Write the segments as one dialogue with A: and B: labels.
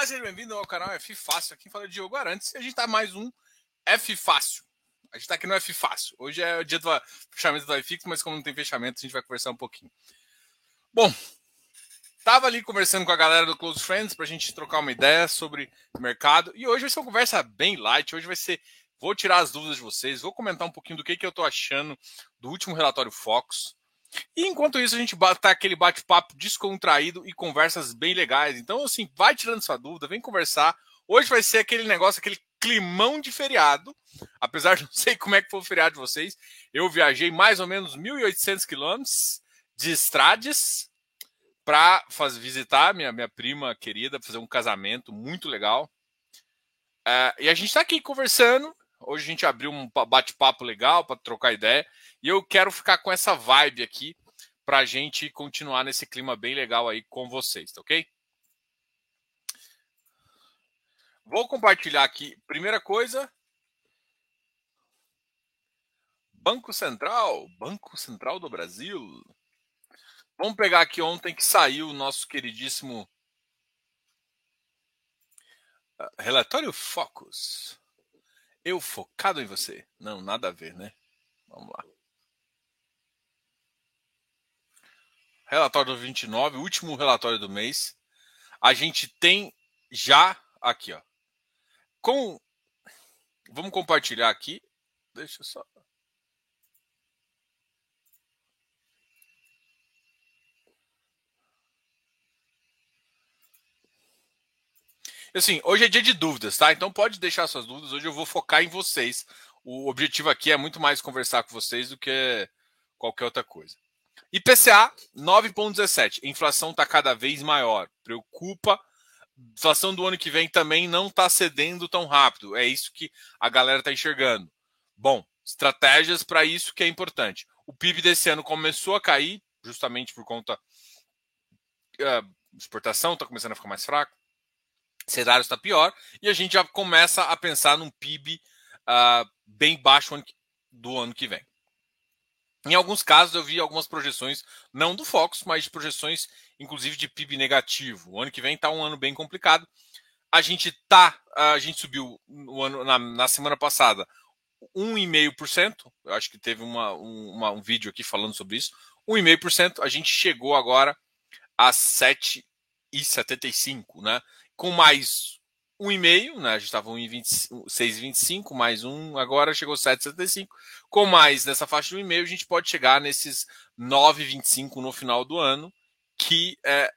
A: Olá, seja bem-vindo ao canal F Fácil. Aqui fala Diogo Arantes e a gente tá mais um F Fácil. A gente tá aqui no F Fácil. Hoje é o dia do fechamento do iFix, mas como não tem fechamento, a gente vai conversar um pouquinho. Bom, tava ali conversando com a galera do Close Friends pra gente trocar uma ideia sobre mercado e hoje vai ser uma conversa bem light. Hoje vai ser. Vou tirar as dúvidas de vocês, vou comentar um pouquinho do que, que eu tô achando do último relatório Focus. E enquanto isso, a gente tá aquele bate-papo descontraído e conversas bem legais. Então, assim, vai tirando sua dúvida, vem conversar. Hoje vai ser aquele negócio, aquele climão de feriado. Apesar de não sei como é que foi o feriado de vocês. Eu viajei mais ou menos 1.800 quilômetros de estrades para visitar minha, minha prima querida, fazer um casamento muito legal. Uh, e a gente está aqui conversando. Hoje a gente abriu um bate-papo legal para trocar ideia. E eu quero ficar com essa vibe aqui para a gente continuar nesse clima bem legal aí com vocês, tá ok? Vou compartilhar aqui. Primeira coisa. Banco Central, Banco Central do Brasil. Vamos pegar aqui ontem que saiu o nosso queridíssimo ah, relatório Focus. Eu focado em você. Não, nada a ver, né? Vamos lá. Relatório do 29, último relatório do mês. A gente tem já aqui, ó. Com Vamos compartilhar aqui. Deixa eu só Assim, hoje é dia de dúvidas, tá? Então pode deixar suas dúvidas. Hoje eu vou focar em vocês. O objetivo aqui é muito mais conversar com vocês do que qualquer outra coisa. IPCA 9,17. Inflação está cada vez maior. Preocupa. Inflação do ano que vem também não está cedendo tão rápido. É isso que a galera está enxergando. Bom, estratégias para isso que é importante. O PIB desse ano começou a cair, justamente por conta uh, exportação está começando a ficar mais fraco. Cenário está pior e a gente já começa a pensar num PIB uh, ah, bem baixo do ano que vem. Em alguns casos, eu vi algumas projeções, não do Focus, mas de projeções, inclusive de PIB negativo. O ano que vem está um ano bem complicado. A gente tá, a gente subiu no ano, na, na semana passada 1,5%. Eu acho que teve uma, um, uma, um vídeo aqui falando sobre isso. 1,5%. A gente chegou agora a 7,75, né? Com mais 1,5, né? A gente estava 6,25 mais um, agora chegou 7,75. Com mais nessa faixa de 1,5, a gente pode chegar nesses 9,25 no final do ano, que é,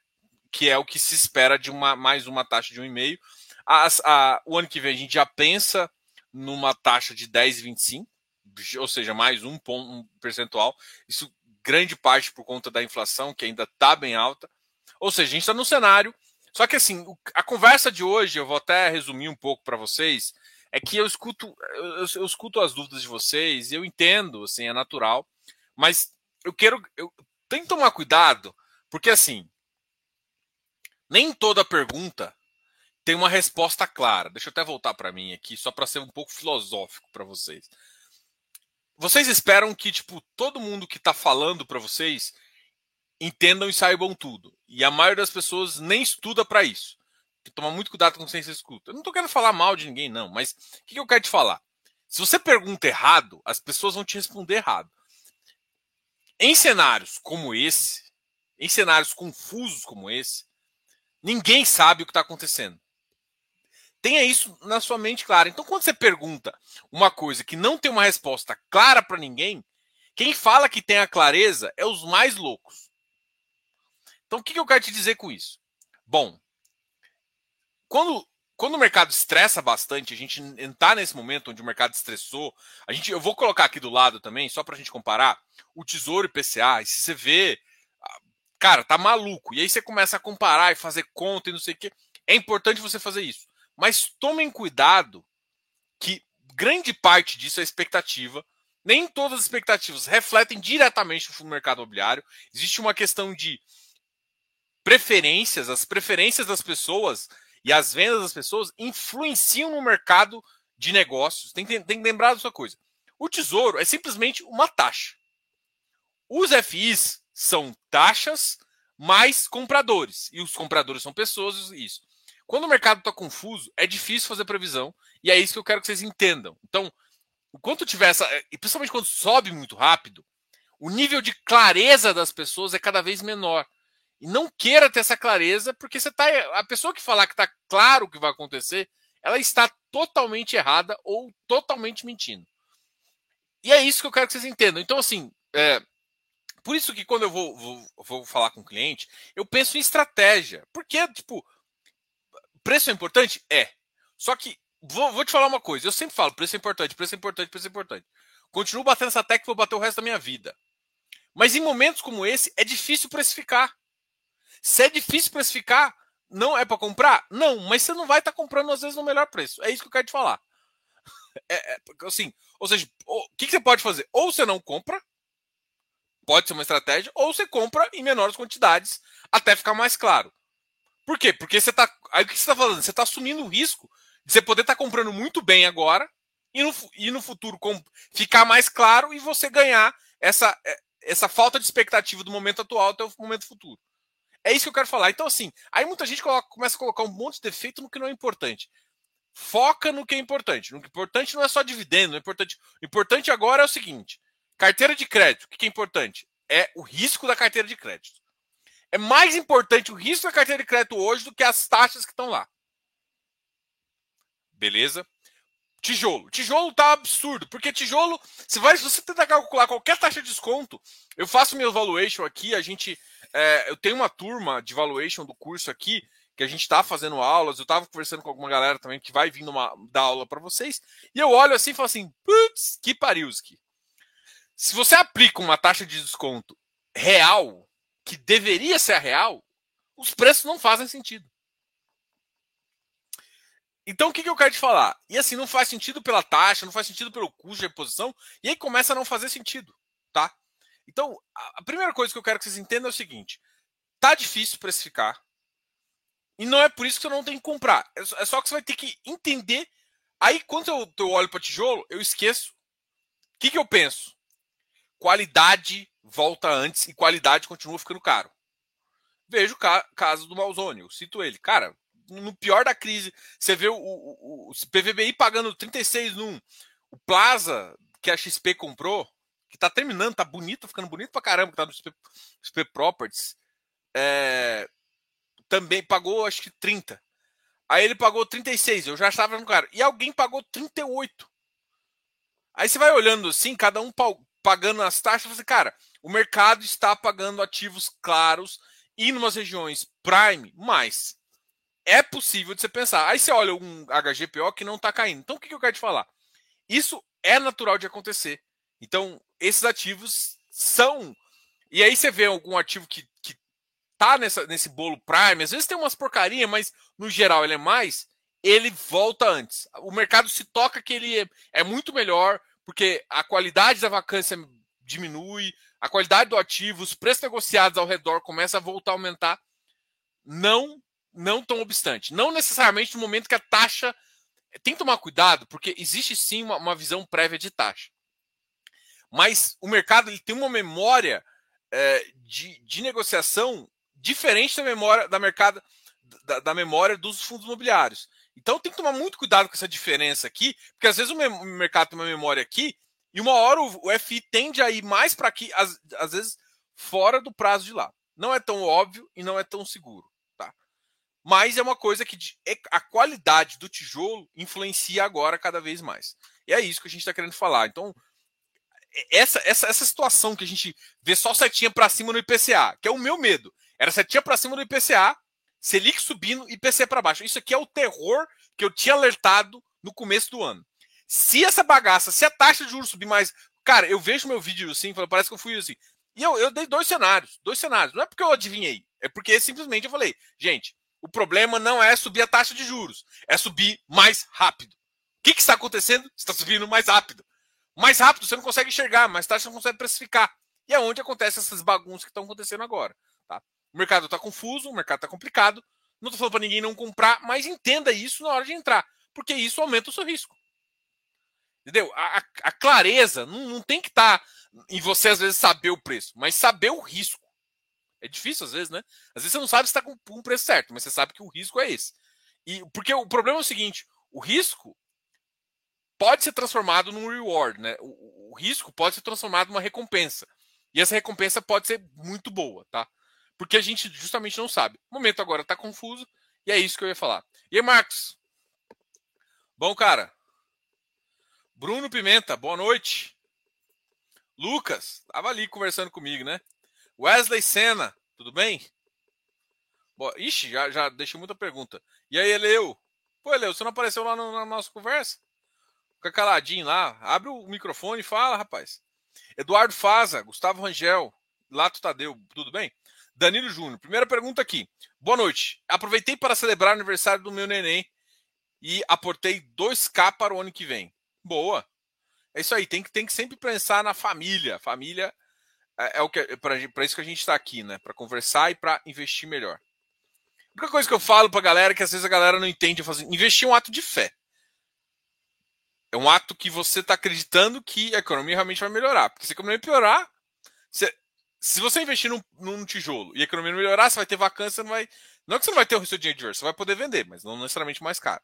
A: que é o que se espera de uma mais uma taxa de 1,5. As, a, o ano que vem a gente já pensa numa taxa de 10,25, ou seja, mais um ponto um percentual. Isso grande parte por conta da inflação, que ainda está bem alta. Ou seja, a gente está num cenário só que assim, a conversa de hoje, eu vou até resumir um pouco para vocês, é que eu escuto, eu, eu, escuto as dúvidas de vocês, eu entendo, assim, é natural, mas eu quero, eu tenho que tomar cuidado, porque assim, nem toda pergunta tem uma resposta clara. Deixa eu até voltar para mim aqui, só para ser um pouco filosófico para vocês. Vocês esperam que tipo todo mundo que está falando para vocês entendam e saibam tudo. E a maioria das pessoas nem estuda para isso. Tem que tomar muito cuidado com você escuta. Eu não estou querendo falar mal de ninguém, não, mas o que, que eu quero te falar? Se você pergunta errado, as pessoas vão te responder errado. Em cenários como esse, em cenários confusos como esse, ninguém sabe o que está acontecendo. Tenha isso na sua mente clara. Então, quando você pergunta uma coisa que não tem uma resposta clara para ninguém, quem fala que tem a clareza é os mais loucos. Então, o que, eu quero te dizer com isso? Bom, quando, quando o mercado estressa bastante, a gente entrar nesse momento onde o mercado estressou, a gente, eu vou colocar aqui do lado também, só para a gente comparar, o Tesouro IPCA, e se você vê, cara, tá maluco. E aí você começa a comparar e fazer conta e não sei o quê. É importante você fazer isso. Mas tomem cuidado que grande parte disso é expectativa. Nem todas as expectativas refletem diretamente no mercado imobiliário. Existe uma questão de preferências, as preferências das pessoas e as vendas das pessoas influenciam no mercado de negócios. Tem, tem, que lembrar dessa coisa. O tesouro é simplesmente uma taxa. Os FIs são taxas mais compradores. E os compradores são pessoas, isso. quando o mercado está confuso, é difícil fazer previsão e é isso que eu quero que vocês entendam. Então, enquanto tiver essa, e principalmente quando sobe muito rápido, o nível de clareza das pessoas é cada vez menor. E não queira ter essa clareza, porque você tá. A pessoa que falar que está claro o que vai acontecer, ela está totalmente errada ou totalmente mentindo. E é isso que eu quero que vocês entendam. Então, assim, é, por isso que quando eu vou, vou, vou falar com o cliente, eu penso em estratégia. Porque, tipo, preço é importante? É. Só que, vou, vou te falar uma coisa. Eu sempre falo, preço é importante, preço é importante, preço é importante. Continuo batendo essa tecla vou bater o resto da minha vida. Mas em momentos como esse, é difícil precificar. Se é difícil precificar, não é para comprar? Não, mas você não vai estar tá comprando às vezes no melhor preço. É isso que eu quero te falar. É, é, assim, ou seja, o que, que você pode fazer? Ou você não compra, pode ser uma estratégia, ou você compra em menores quantidades até ficar mais claro. Por quê? Porque você está. Aí o que você está falando? Você está assumindo o risco de você poder estar tá comprando muito bem agora e no, e no futuro com, ficar mais claro e você ganhar essa, é, essa falta de expectativa do momento atual até o momento futuro. É isso que eu quero falar. Então, assim, aí muita gente coloca, começa a colocar um monte de defeito no que não é importante. Foca no que é importante. Que é importante não é só dividendo. É importante. O importante agora é o seguinte: carteira de crédito. O que é importante? É o risco da carteira de crédito. É mais importante o risco da carteira de crédito hoje do que as taxas que estão lá. Beleza? Tijolo. Tijolo tá absurdo, porque tijolo, se, vai, se você tentar calcular qualquer taxa de desconto, eu faço meu valuation aqui, a gente. É, eu tenho uma turma de valuation do curso aqui, que a gente está fazendo aulas, eu estava conversando com alguma galera também que vai vindo uma, dar aula para vocês, e eu olho assim e falo assim, putz, que pariuski. Se você aplica uma taxa de desconto real, que deveria ser a real, os preços não fazem sentido. Então, o que, que eu quero te falar? E assim, não faz sentido pela taxa, não faz sentido pelo custo de reposição, e aí começa a não fazer sentido, tá? Então, a primeira coisa que eu quero que vocês entendam é o seguinte: tá difícil precificar, e não é por isso que você não tem que comprar. É, é só que você vai ter que entender. Aí, quando eu, eu olho para tijolo, eu esqueço. O que, que eu penso? Qualidade volta antes e qualidade continua ficando caro. Vejo o caso do Malzone, eu cito ele. Cara, no pior da crise, você vê o, o, o PVBI pagando 36 num. O Plaza, que a XP comprou, que tá terminando, tá bonito, ficando bonito pra caramba, que tá no XP, XP Properties, é, também pagou acho que 30. Aí ele pagou 36, eu já estava no cara. E alguém pagou 38. Aí você vai olhando assim, cada um pagando as taxas, você, cara, o mercado está pagando ativos claros e em umas regiões prime mais é possível de você pensar. Aí você olha um HGPO que não está caindo. Então o que eu quero te falar? Isso é natural de acontecer. Então, esses ativos são. E aí você vê algum ativo que, que tá nesse bolo Prime, às vezes tem umas porcaria, mas no geral ele é mais, ele volta antes. O mercado se toca que ele é, é muito melhor, porque a qualidade da vacância diminui, a qualidade do ativo, os preços negociados ao redor começam a voltar a aumentar. Não não tão obstante. Não necessariamente no momento que a taxa. Tem que tomar cuidado, porque existe sim uma, uma visão prévia de taxa. Mas o mercado ele tem uma memória é, de, de negociação diferente da memória da mercado da, da, memória dos fundos imobiliários. Então tem que tomar muito cuidado com essa diferença aqui, porque às vezes o, o mercado tem uma memória aqui e uma hora o, o FI tende a ir mais para aqui, às, às vezes fora do prazo de lá. Não é tão óbvio e não é tão seguro mas é uma coisa que é, a qualidade do tijolo influencia agora cada vez mais. E é isso que a gente está querendo falar. Então, essa, essa, essa situação que a gente vê só setinha para cima no IPCA, que é o meu medo. Era setinha para cima no IPCA, Selic subindo e IPC para baixo. Isso aqui é o terror que eu tinha alertado no começo do ano. Se essa bagaça, se a taxa de juros subir mais. Cara, eu vejo meu vídeo assim, parece que eu fui assim. E eu, eu dei dois cenários. Dois cenários. Não é porque eu adivinhei. É porque simplesmente eu falei, gente, o problema não é subir a taxa de juros, é subir mais rápido. O que, que está acontecendo? Está subindo mais rápido. Mais rápido você não consegue enxergar, mais taxa não consegue precificar. E é onde acontecem essas bagunças que estão acontecendo agora. Tá? O mercado está confuso, o mercado está complicado. Não estou falando para ninguém não comprar, mas entenda isso na hora de entrar, porque isso aumenta o seu risco. Entendeu? A, a, a clareza não, não, tem que estar tá em você, às vezes, saber o preço, mas saber o risco. É difícil às vezes, né? Às vezes você não sabe se está com um preço certo, mas você sabe que o risco é esse. E, porque o problema é o seguinte: o risco pode ser transformado num reward, né? O, o, risco pode ser transformado numa recompensa. E essa recompensa pode ser muito boa, tá? Porque a gente justamente não sabe. O momento agora está confuso e é isso que eu ia falar. E aí, Marcos? Bom, cara. Bruno Pimenta, boa noite. Lucas, tava ali conversando comigo, né? Wesley Senna, tudo bem? Boa. Ixi, já, já deixei muita pergunta. E aí, Eleu? Pô, Eleu, você não apareceu lá no, na nossa conversa? Fica caladinho lá. Abre o microfone e fala, rapaz. Eduardo Faza, Gustavo Rangel, Lato Tadeu, tudo bem? Danilo Júnior, primeira pergunta aqui. Boa noite. Aproveitei para celebrar o aniversário do meu neném e aportei 2K para o ano que vem. Boa. É isso aí, tem que, tem que sempre pensar na família. Família é, é o que é para isso que a gente está aqui, né? Para conversar e para investir melhor. A única coisa que eu falo para galera é que às vezes a galera não entende. Eu falo assim, investir é um ato de fé. É um ato que você está acreditando que a economia realmente vai melhorar. Porque se a economia piorar, se você investir num, num, tijolo e a economia não melhorar, você vai ter vacância, não vai. Não é que você não vai ter o seu dinheiro de hoje, você vai poder vender, mas não necessariamente mais caro.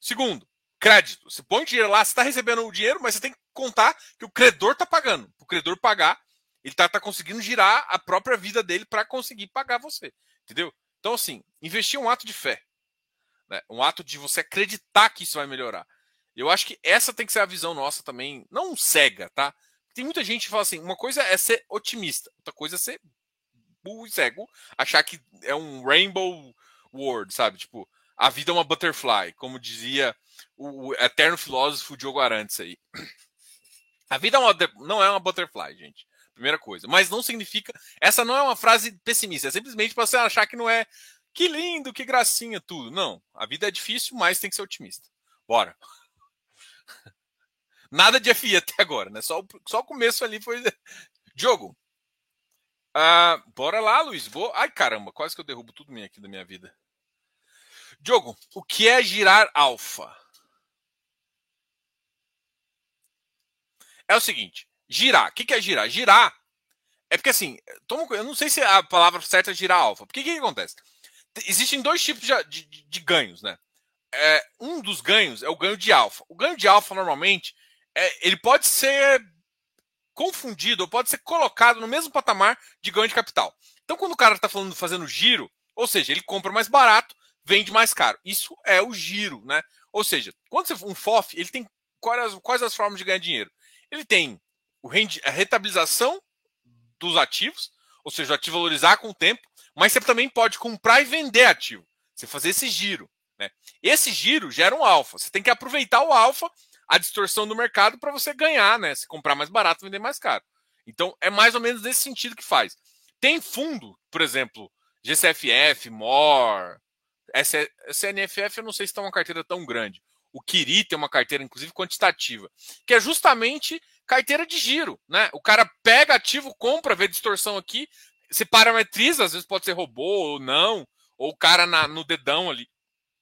A: Segundo, crédito. Você põe dinheiro lá, você está recebendo o dinheiro, mas você tem que contar que o credor está pagando. O credor pagar, ele está tá conseguindo girar a própria vida dele para conseguir pagar você. Entendeu? Então, assim, investir é um ato de fé. Né? Um ato de você acreditar que isso vai melhorar. Eu acho que essa tem que ser a visão nossa também, não cega, tá? tem muita gente que fala assim: uma coisa é ser otimista, outra coisa é ser burro e cego, achar que é um rainbow world, sabe? Tipo, a vida é uma butterfly, como dizia o eterno filósofo Diogo Arantes aí. A vida é uma, não é uma butterfly, gente. Primeira coisa. Mas não significa. Essa não é uma frase pessimista. É simplesmente para você achar que não é. Que lindo, que gracinha, tudo. Não. A vida é difícil, mas tem que ser otimista. Bora. Nada de FI até agora, né? Só, só o começo ali foi. Jogo. Ah, bora lá, Luiz. Vou... Ai, caramba, quase que eu derrubo tudo aqui da minha vida. Diogo, o que é girar alfa? É o seguinte: girar. O que é girar? Girar é porque assim, toma, eu não sei se a palavra certa é girar alfa. Porque o que, que acontece? Existem dois tipos de, de, de ganhos, né? É, um dos ganhos é o ganho de alfa. O ganho de alfa, normalmente, é, ele pode ser confundido ou pode ser colocado no mesmo patamar de ganho de capital. Então, quando o cara está falando fazendo giro, ou seja, ele compra mais barato, vende mais caro. Isso é o giro, né? Ou seja, quando você um FOF, ele tem quais, quais as formas de ganhar dinheiro? Ele tem a rentabilização dos ativos, ou seja, o ativo valorizar com o tempo, mas você também pode comprar e vender ativo. Você fazer esse giro. Né? Esse giro gera um alfa. Você tem que aproveitar o alfa a distorção do mercado para você ganhar, né? Se comprar mais barato, vender mais caro. Então, é mais ou menos nesse sentido que faz. Tem fundo, por exemplo, GCFF, MOR, SNFF, eu não sei se está uma carteira tão grande. O Kiri tem uma carteira, inclusive, quantitativa, que é justamente carteira de giro, né? O cara pega ativo, compra, vê distorção aqui, se parametriza, às vezes pode ser robô ou não, ou o cara na, no dedão ali,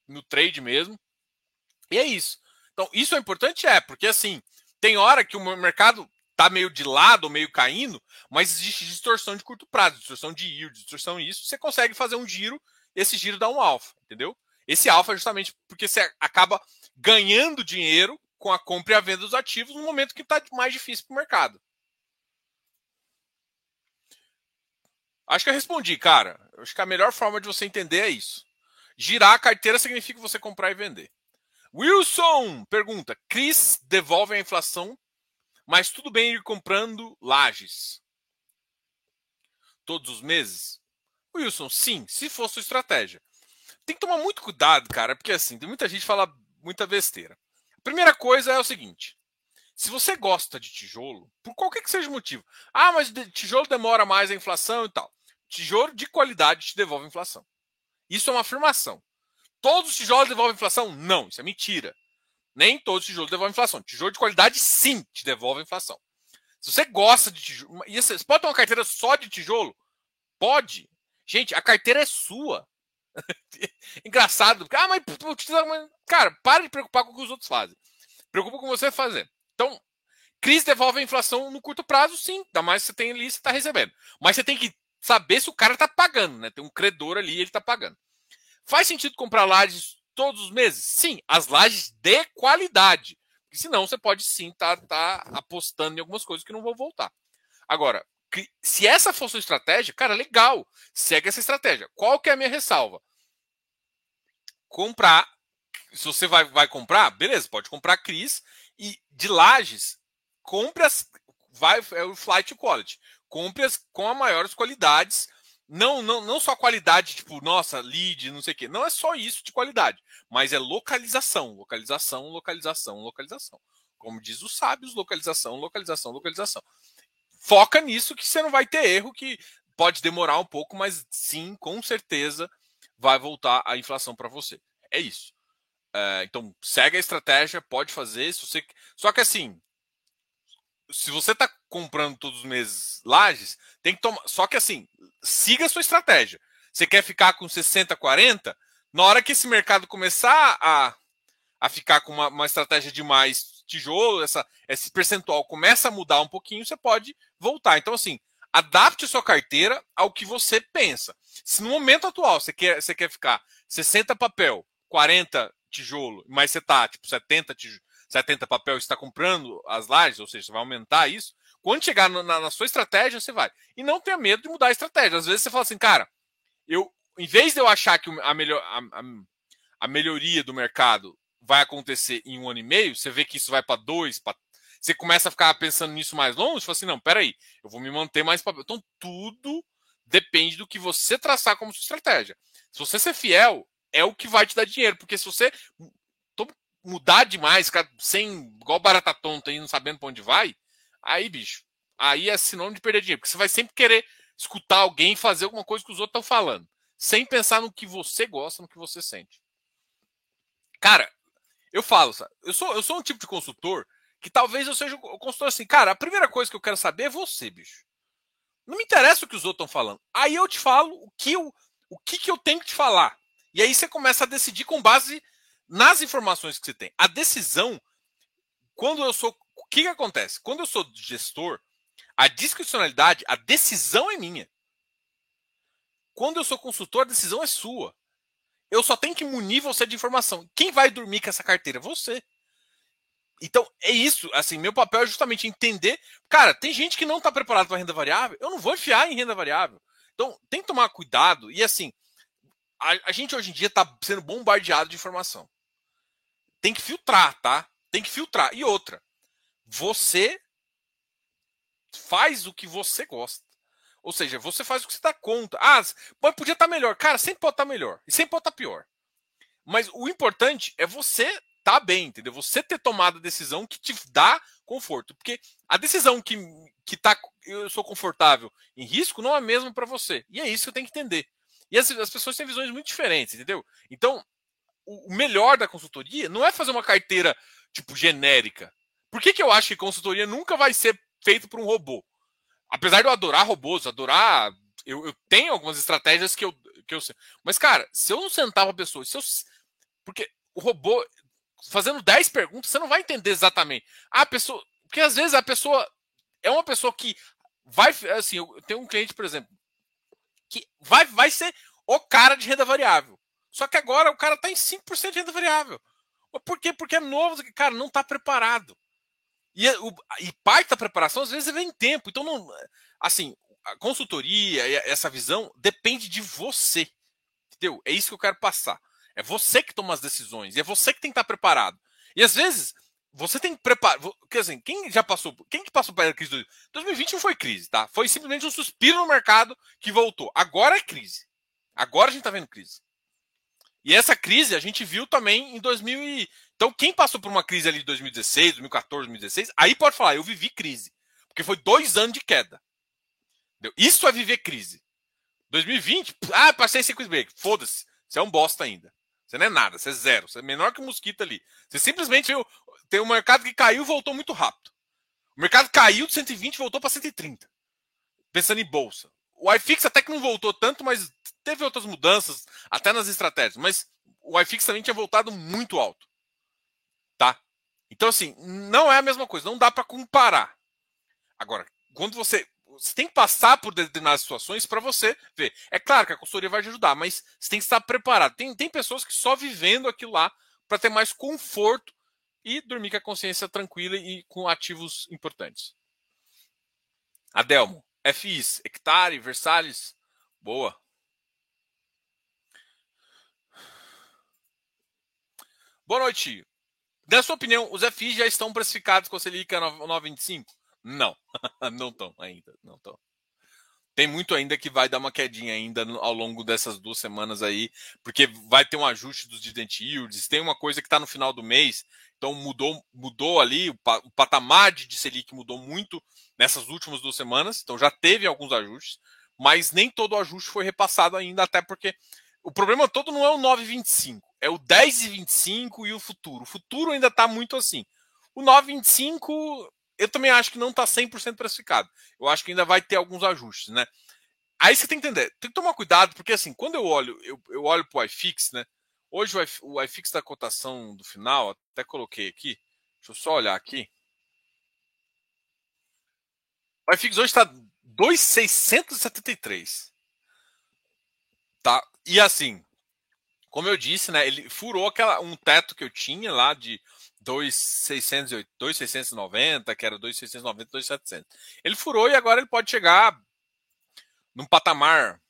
A: no trade mesmo. E é isso. Então, isso é importante? É, porque assim, tem hora que o mercado tá meio de lado, meio caindo, mas existe distorção de curto prazo, distorção de yield, distorção isso, você consegue fazer um giro, esse giro dá um alfa, entendeu? Esse alfa é justamente porque você acaba ganhando dinheiro com a compra e a venda dos ativos no momento que está mais difícil para o mercado. Acho que eu respondi, cara. Acho que a melhor forma de você entender é isso. Girar a carteira significa você comprar e vender. Wilson pergunta: Cris devolve a inflação, mas tudo bem ir comprando lajes todos os meses? Wilson, sim, se for sua estratégia. Tem que tomar muito cuidado, cara, porque assim, tem muita gente que fala muita besteira. Primeira coisa é o seguinte: se você gosta de tijolo, por qualquer que seja o motivo, ah, mas tijolo demora mais a inflação e tal. Tijolo de qualidade te devolve inflação. Isso é uma afirmação. Todos os tijolos devolvem inflação? Não, isso é mentira. Nem todos os tijolos devolvem inflação. Tijolo de qualidade, sim, te devolve inflação. Se você gosta de tijolo. E você pode ter uma carteira só de tijolo? Pode. Gente, a carteira é sua. Engraçado. Ah, mas, cara, para de preocupar com o que os outros fazem. Preocupa com você fazer. Então, crise devolve a inflação no curto prazo, sim. Ainda mais você tem ali, você está recebendo. Mas você tem que saber se o cara está pagando, né? Tem um credor ali, ele está pagando. Faz sentido comprar lajes todos os meses? Sim, as lajes de qualidade. Porque senão você pode sim estar tá, tá apostando em algumas coisas que não vão voltar. Agora, se essa for sua estratégia, cara, legal. Segue essa estratégia. Qual que é a minha ressalva? Comprar. Se você vai, vai comprar, beleza, pode comprar Cris e de lajes, compre as. Vai, é o flight quality. Compre as com as maiores qualidades. Não, não, não só qualidade, tipo, nossa, lead, não sei o quê. Não é só isso de qualidade, mas é localização, localização, localização, localização. Como diz os sábios, localização, localização, localização foca nisso que você não vai ter erro, que pode demorar um pouco, mas sim, com certeza vai voltar a inflação para você. É isso. É, então, segue a estratégia, pode fazer. Se você... Só que assim, se você está comprando todos os meses lajes, tem que tomar. Só que assim, siga a sua estratégia. Você quer ficar com 60, 40? Na hora que esse mercado começar a, a ficar com uma, uma estratégia de mais tijolo, essa, esse percentual começa a mudar um pouquinho, você pode voltar. Então, assim, adapte sua carteira ao que você pensa. Se no momento atual você quer, você quer ficar 60 papel, 40 tijolo, mas você está tipo 70 tijolo, 70 papel está comprando as lajes, ou seja, você vai aumentar isso. Quando chegar na, na, sua estratégia, você vai. E não tenha medo de mudar a estratégia. Às vezes você fala assim, cara, eu, em vez de eu achar que a, melhor, a, a, a melhoria do mercado vai acontecer em um ano e meio, você vê que isso vai para dois, pra... você começa a ficar pensando nisso mais longe, fala assim, não, peraí, eu vou me manter mais para. Então, tudo depende do que você traçar como sua estratégia. Se você ser fiel, é o que vai te dar dinheiro, porque se você mudar demais, ficar sem, igual barata tonta aí, não sabendo para onde vai, aí, bicho, aí é sinônimo de perder dinheiro, porque você vai sempre querer escutar alguém fazer alguma coisa que os outros estão falando, sem pensar no que você gosta, no que você sente. Cara, eu falo, sabe? Eu sou, eu sou um tipo de consultor que talvez eu seja um consultor assim, cara, a primeira coisa que eu quero saber é você, bicho. Não me interessa o que os outros estão falando. Aí eu te falo o que eu, o que, que eu tenho que te falar. E aí você começa a decidir com base nas informações que você tem. A decisão, quando eu sou. O que, que acontece? Quando eu sou gestor, a discricionalidade, a decisão é minha. Quando eu sou consultor, a decisão é sua. Eu só tenho que munir você de informação. Quem vai dormir com essa carteira? Você. Então, é isso. Assim, meu papel é justamente entender. Cara, tem gente que não está preparado para renda variável. Eu não vou enfiar em renda variável. Então, tem que tomar cuidado. E assim, a, a gente hoje em dia está sendo bombardeado de informação. Tem que filtrar, tá? Tem que filtrar. E outra, você faz o que você gosta. Ou seja, você faz o que você dá conta. Ah, podia estar tá melhor. Cara, sempre pode estar tá melhor. E sempre pode estar tá pior. Mas o importante é você tá bem, entendeu? Você ter tomado a decisão que te dá conforto. Porque a decisão que, que tá, eu sou confortável em risco não é a mesma para você. E é isso que eu tenho que entender. E as, as pessoas têm visões muito diferentes, entendeu? Então, o, o melhor da consultoria não é fazer uma carteira, tipo, genérica. Por que, que eu acho que consultoria nunca vai ser feito por um robô? apesar de eu adorar robôs, adorar. Eu, eu, tenho algumas estratégias que eu, que eu sei. Mas, cara, se eu não sentar a pessoa, se eu. Porque o robô, fazendo 10 perguntas, você não vai entender exatamente. A pessoa. Porque às vezes a pessoa é uma pessoa que vai. Assim, eu tenho um cliente, por exemplo, que vai, vai ser o cara de renda variável. Só que agora o cara está em 5% de renda variável. Por quê? Porque é novo, cara, não está preparado. E, o, e parte da preparação, às vezes, vem tempo. Então, não, assim, a consultoria, essa visão, depende de você. Entendeu? É isso que eu quero passar. É você que toma as decisões. E é você que tem que estar preparado. E às vezes, você tem que preparar. Quer dizer, quem já passou. Quem que passou pela crise? 2020 não foi crise, tá? Foi simplesmente um suspiro no mercado que voltou. Agora é crise. Agora a gente está vendo crise. E essa crise a gente viu também em 2000 e, então, quem passou por uma crise ali de 2016, 2014, 2016, aí pode falar, eu vivi crise. Porque foi dois anos de queda. Isso é viver crise. 2020, ah, passei sem quiz break. Foda-se. Você é um bosta ainda. Você não é nada, você é zero. Você é menor que um mosquito ali. Você simplesmente viu. Tem um mercado que caiu e voltou muito rápido. O mercado caiu de 120 e voltou para 130. Pensando em bolsa. O iFix até que não voltou tanto, mas teve outras mudanças, até nas estratégias. Mas o iFix também tinha voltado muito alto. Então, assim, não é a mesma coisa, não dá para comparar. Agora, quando você. Você tem que passar por determinadas situações para você ver. É claro que a consultoria vai te ajudar, mas você tem que estar preparado. Tem, tem pessoas que só vivendo aquilo lá para ter mais conforto e dormir com a consciência tranquila e com ativos importantes. Adelmo, FIs, Hectare, Versalhes, boa. Boa noite. Na sua opinião, os FIs já estão precificados com a Selic a 9,25? Não, não estão ainda, não estão. Tem muito ainda que vai dar uma quedinha ainda ao longo dessas duas semanas aí, porque vai ter um ajuste dos dividend yields, tem uma coisa que está no final do mês, então mudou, mudou ali, o, patamar de Selic mudou muito nessas últimas duas semanas, então já teve alguns ajustes, mas nem todo o ajuste foi repassado ainda, até porque o problema todo não é o 9,25, é o 10,25 e o futuro. O futuro ainda está muito assim. O 9,25 eu também acho que não está 100% precificado. Eu acho que ainda vai ter alguns ajustes, né? Aí você tem que entender, tem que tomar cuidado, porque assim, quando eu olho, eu, eu olho para o iFix, né? Hoje o iFix da cotação do final, até coloquei aqui, deixa eu só olhar aqui. O iFix hoje está 2,673. Tá? E assim, como eu disse, né, ele furou aquela, um teto que eu tinha lá de 2,690, que era 2,690, 2,700. Ele furou e agora ele pode chegar num patamar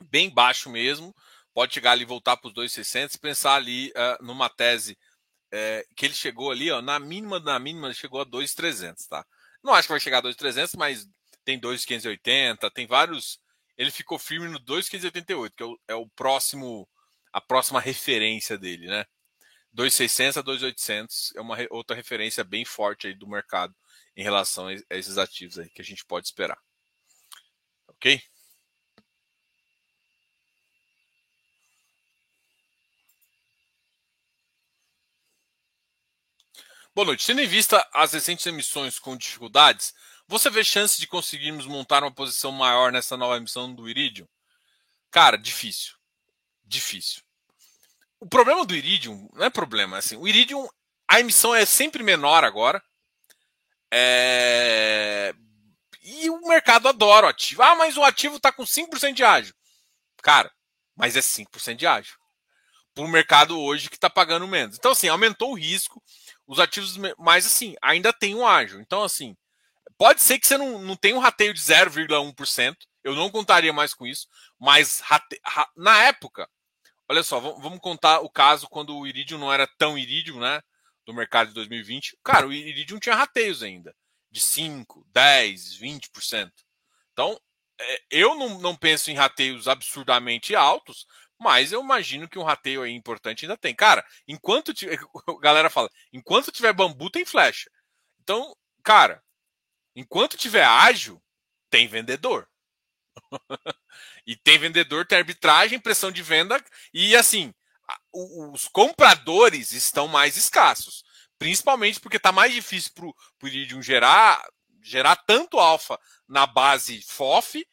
A: bem baixo mesmo, pode chegar ali voltar para os 2,600 pensar ali uh, numa tese uh, que ele chegou ali, ó, na mínima, na mínima, chegou a 2,300, tá? Não acho que vai chegar a 2,300, mas tem 2,580, tem vários ele ficou firme no 2,588, que é o, é o próximo, a próxima referência dele, né? 2,600 a 2,800 é uma outra referência bem forte aí do mercado em relação a esses ativos aí que a gente pode esperar. Ok? Boa noite. Tendo em vista as recentes emissões com dificuldades, você vê chance de conseguirmos montar uma posição maior nessa nova emissão do Iridium? Cara, difícil. Difícil. O problema do Iridium não é problema, assim, o Iridium, a emissão é sempre menor agora. É... E o mercado adora o ativo. Ah, mas o ativo está com 5% de ágio. Cara, mas é 5% de ágio. Para o mercado hoje que está pagando menos. Então, assim, aumentou o risco. Os ativos, mas assim, ainda tem um ágio. Então, assim, Pode ser que você não, não tenha um rateio de 0,1%. Eu não contaria mais com isso. Mas rate... na época, olha só, vamos contar o caso quando o Iridium não era tão Iridium, né? Do mercado de 2020. Cara, o Iridium tinha rateios ainda. De 5, 10, 20%. Então, é, eu não, não penso em rateios absurdamente altos, mas eu imagino que um rateio aí importante ainda tem. Cara, enquanto tiver, a galera fala, enquanto tiver bambu tem flecha. Então, cara, Enquanto tiver ágil, tem vendedor. e tem vendedor, tem arbitragem, pressão de venda e assim, os compradores estão mais escassos, principalmente porque está mais difícil para o Iridium gerar gerar tanto alfa na base FOF,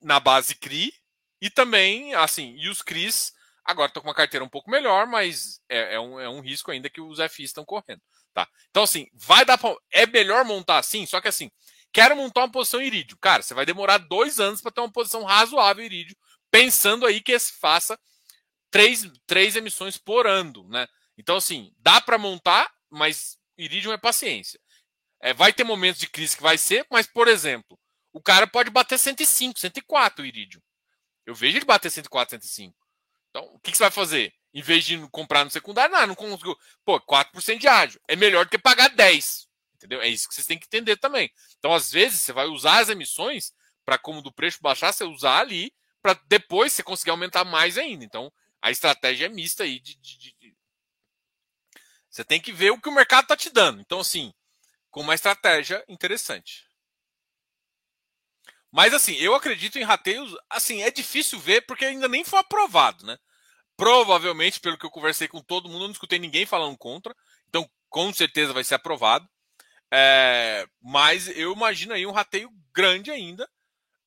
A: na base CRI e também assim, e os CRIs agora estão com uma carteira um pouco melhor, mas é, é, um, é um risco ainda que os FIs estão correndo. Tá? Então, assim, vai dar pra... É melhor montar assim, só que assim, quero montar uma posição irídio. Cara, você vai demorar dois anos para ter uma posição razoável irídio, pensando aí que se faça três, três emissões por ano, né? Então, assim, dá para montar, mas irídio é paciência. É, vai ter momentos de crise que vai ser, mas, por exemplo, o cara pode bater 105, 104 o irídio. Eu vejo ele bater 104, 105. Então, o que, que você vai fazer? Em vez de comprar no secundário, não, não conseguiu. Pô, 4% de ágio. É melhor do que pagar 10. Entendeu? É isso que vocês têm que entender também. Então, às vezes, você vai usar as emissões para, como do preço baixar, você usar ali para depois você conseguir aumentar mais ainda. Então, a estratégia é mista aí de, de, de... Você tem que ver o que o mercado está te dando. Então, assim, com uma estratégia interessante. Mas assim, eu acredito em rateios, assim, é difícil ver porque ainda nem foi aprovado, né? Provavelmente, pelo que eu conversei com todo mundo, eu não escutei ninguém falando contra. Então, com certeza vai ser aprovado. É, mas eu imagino aí um rateio grande ainda.